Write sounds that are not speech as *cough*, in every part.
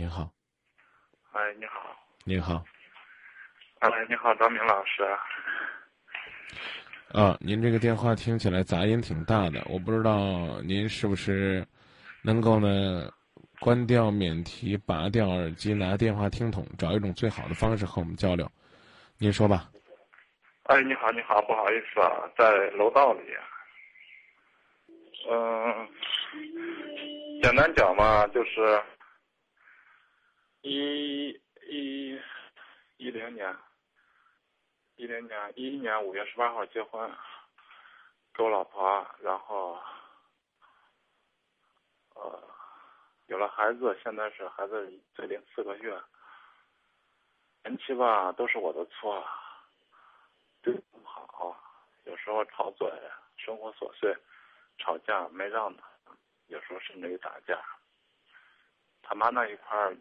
您好，哎，你好，你好，哎，你好，张明老师。啊，您这个电话听起来杂音挺大的，我不知道您是不是能够呢关掉免提、拔掉耳机、拿电话听筒，找一种最好的方式和我们交流。您说吧。哎，你好，你好，不好意思啊，在楼道里。嗯，简单讲嘛，就是一一一零年，一零年一一年五月十八号结婚，给我老婆，然后呃有了孩子，现在是孩子最零四个月，前期吧都是我的错，对不好，有时候吵嘴，生活琐碎。吵架没让他，有时候甚至于打架。他妈那一块儿，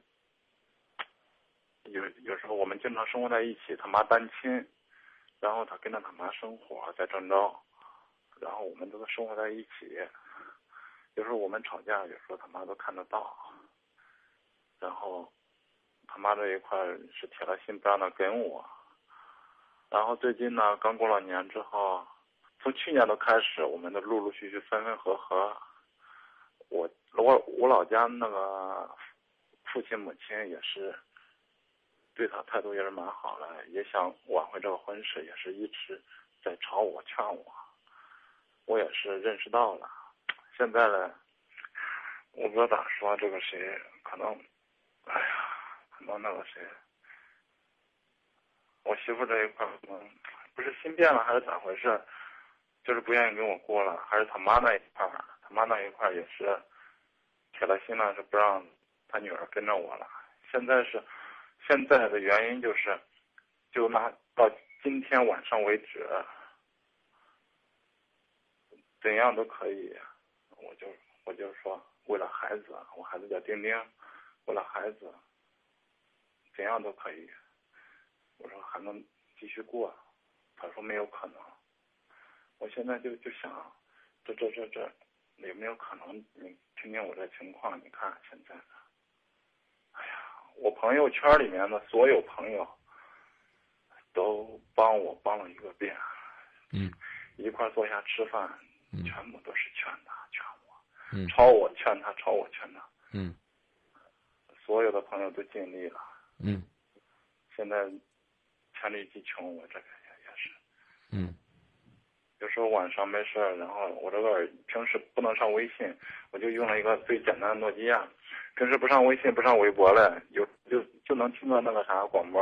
有有时候我们经常生活在一起，他妈单亲，然后他跟着他妈生活在郑州，然后我们都是生活在一起。有时候我们吵架，有时候他妈都看得到。然后他妈这一块是铁了心不让他跟我。然后最近呢，刚过了年之后。从去年都开始，我们都陆陆续续分分合合。我我我老家那个父亲母亲也是对他态度也是蛮好的，也想挽回这个婚事，也是一直在吵我劝我。我也是认识到了，现在呢，我不知道咋说，这个谁可能，哎呀，可能那个谁，我媳妇这一块可能不是心变了还是咋回事？就是不愿意跟我过了，还是他妈那一块，他妈那一块也是铁了心了，是不让他女儿跟着我了。现在是现在的原因就是，就拿到今天晚上为止，怎样都可以，我就我就说为了孩子，我孩子叫丁丁，为了孩子，怎样都可以。我说还能继续过，他说没有可能。我现在就就想，这这这这，有没有可能？你听听我这情况，你看现在，我朋友圈里面的所有朋友，都帮我帮了一个遍，嗯，一块坐下吃饭，全部都是劝他劝我，嗯，朝我劝他朝我劝他，嗯，所有的朋友都尽力了，嗯，现在黔驴技穷，我这边也也是，嗯。有时候晚上没事，然后我这个平时不能上微信，我就用了一个最简单的诺基亚，平时不上微信不上微博嘞，有就就能听到那个啥广播，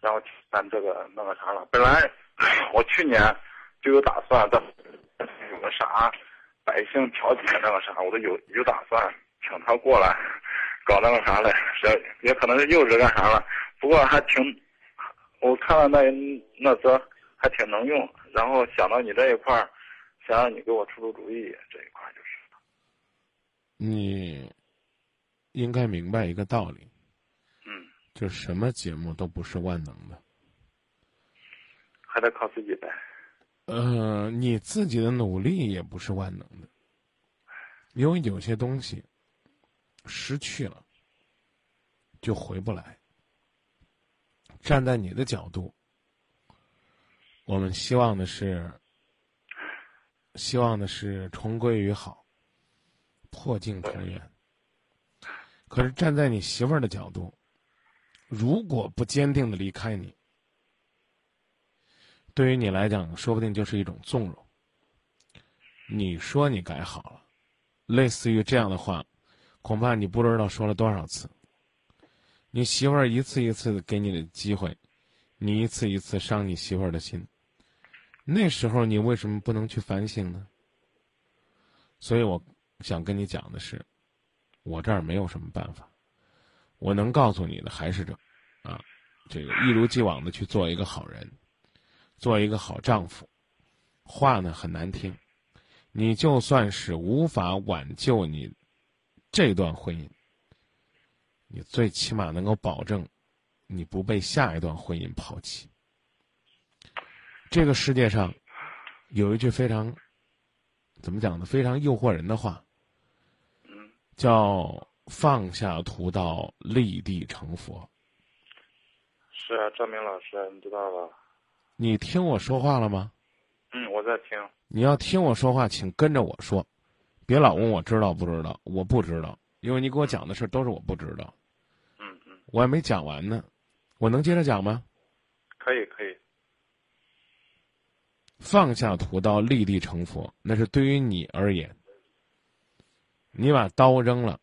然后咱这个那个啥了。本来 *clears throat* 我去年就有打算的，有个啥百姓调解那个啥，我都有有打算请他过来搞那个啥嘞，是也可能是幼稚干啥了，不过还挺，我看了那那则还挺能用。然后想到你这一块儿，想让你给我出出主意，这一块就是。你应该明白一个道理。嗯。就什么节目都不是万能的。还得靠自己呗。呃，你自己的努力也不是万能的，因为有些东西失去了就回不来。站在你的角度。我们希望的是，希望的是重归于好，破镜重圆。可是站在你媳妇儿的角度，如果不坚定的离开你，对于你来讲，说不定就是一种纵容。你说你改好了，类似于这样的话，恐怕你不知道说了多少次。你媳妇儿一次一次的给你的机会，你一次一次伤你媳妇儿的心。那时候你为什么不能去反省呢？所以我想跟你讲的是，我这儿没有什么办法，我能告诉你的还是这，啊，这个一如既往的去做一个好人，做一个好丈夫，话呢很难听，你就算是无法挽救你这段婚姻，你最起码能够保证你不被下一段婚姻抛弃。这个世界上，有一句非常，怎么讲呢？非常诱惑人的话，叫放下屠刀，立地成佛。是啊，张明老师，你知道吧？你听我说话了吗？嗯，我在听。你要听我说话，请跟着我说，别老问我知道不知道。我不知道，因为你给我讲的事都是我不知道。嗯嗯，我还没讲完呢，我能接着讲吗？可以可以。放下屠刀，立地成佛，那是对于你而言。你把刀扔了，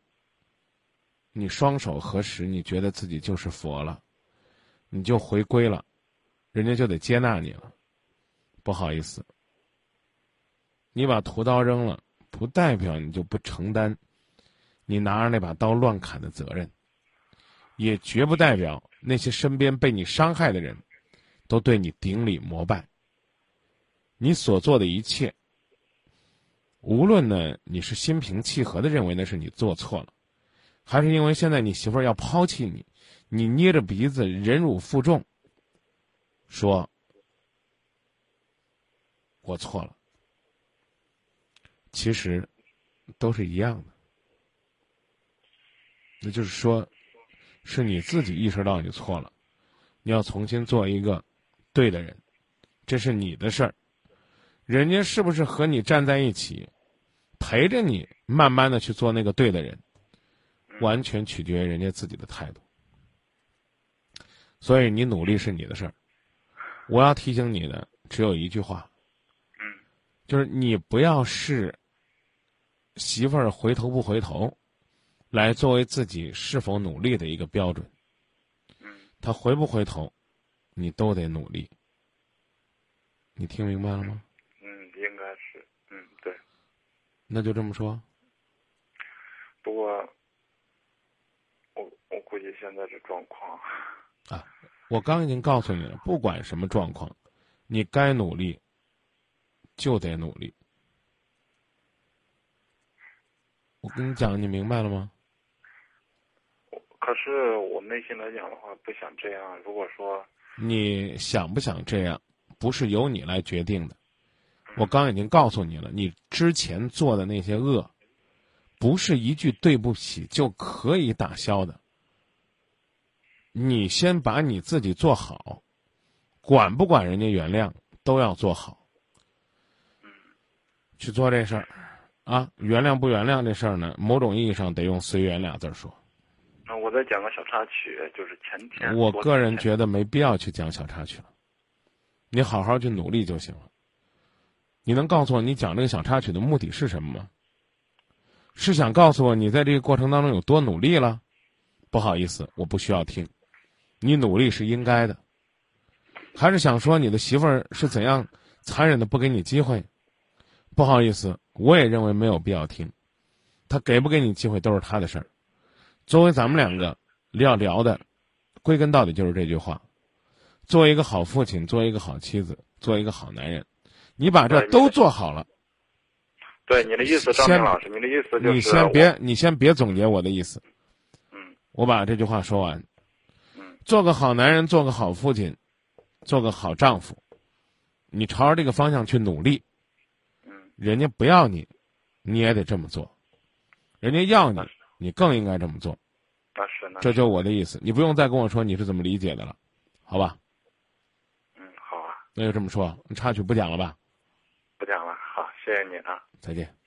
你双手合十，你觉得自己就是佛了，你就回归了，人家就得接纳你了。不好意思，你把屠刀扔了，不代表你就不承担你拿着那把刀乱砍的责任，也绝不代表那些身边被你伤害的人都对你顶礼膜拜。你所做的一切，无论呢你是心平气和的认为那是你做错了，还是因为现在你媳妇儿要抛弃你，你捏着鼻子忍辱负重，说。我错了，其实都是一样的。那就是说，是你自己意识到你错了，你要重新做一个对的人，这是你的事儿。人家是不是和你站在一起，陪着你慢慢的去做那个对的人，完全取决于人家自己的态度。所以你努力是你的事儿。我要提醒你的只有一句话。就是你不要视媳妇儿回头不回头，来作为自己是否努力的一个标准。嗯，他回不回头，你都得努力。你听明白了吗？嗯，应该是，嗯，对。那就这么说。不过，我我估计现在这状况啊，我刚已经告诉你了，不管什么状况，你该努力。就得努力。我跟你讲，你明白了吗？可是我内心来讲的话，不想这样。如果说你想不想这样，不是由你来决定的。我刚已经告诉你了，你之前做的那些恶，不是一句对不起就可以打消的。你先把你自己做好，管不管人家原谅，都要做好。去做这事儿，啊，原谅不原谅这事儿呢？某种意义上得用“随缘”俩字儿说。那我再讲个小插曲，就是前天。我个人觉得没必要去讲小插曲了，你好好去努力就行了。你能告诉我你讲这个小插曲的目的是什么吗？是想告诉我你在这个过程当中有多努力了？不好意思，我不需要听。你努力是应该的，还是想说你的媳妇儿是怎样残忍的不给你机会？不好意思，我也认为没有必要听。他给不给你机会都是他的事儿。作为咱们两个要聊的，归根到底就是这句话：做一个好父亲，做一个好妻子，做一个好男人。你把这都做好了。对你的意思，张明老师，你的意思就是。你先别，你先别总结我的意思。嗯。我把这句话说完。嗯。做个好男人，做个好父亲，做个好丈夫，你朝着这个方向去努力。人家不要你，你也得这么做；人家要你，你更应该这么做。那是那。这就我的意思，你不用再跟我说你是怎么理解的了，好吧？嗯，好啊。那就这么说，插曲不讲了吧？谢谢你啊，再见。